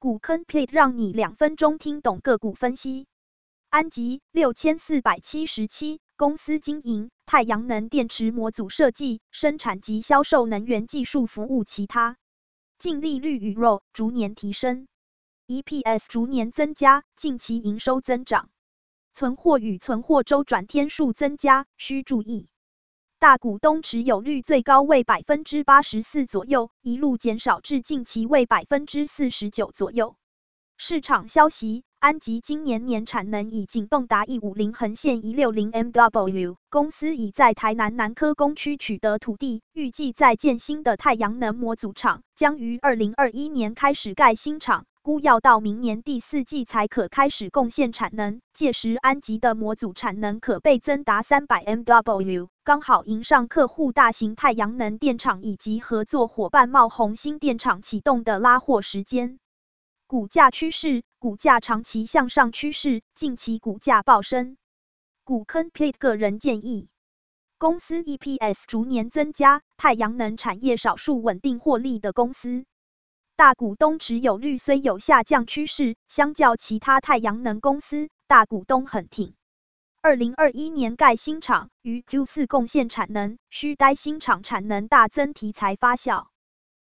股坑 plate 让你两分钟听懂个股分析。安集六千四百七十七，公司经营太阳能电池模组设计、生产及销售能源技术服务，其他净利率与 ROE 逐年提升，EPS 逐年增加，近期营收增长，存货与存货周转天数增加，需注意。大股东持有率最高为百分之八十四左右，一路减少至近期为百分之四十九左右。市场消息，安集今年年产能已仅蹦达一五零横线一六零 MW，公司已在台南南科工区取得土地，预计在建新的太阳能模组厂，将于二零二一年开始盖新厂。估要到明年第四季才可开始贡献产能，届时安集的模组产能可倍增达三百 MW，刚好迎上客户大型太阳能电厂以及合作伙伴茂宏新电厂启动的拉货时间。股价趋势，股价长期向上趋势，近期股价暴升。股坑 plate 个人建议，公司 EPS 逐年增加，太阳能产业少数稳定获利的公司。大股东持有率虽有下降趋势，相较其他太阳能公司，大股东很挺。二零二一年盖新厂，于 Q 四贡献产能，需待新厂产能大增题材发酵。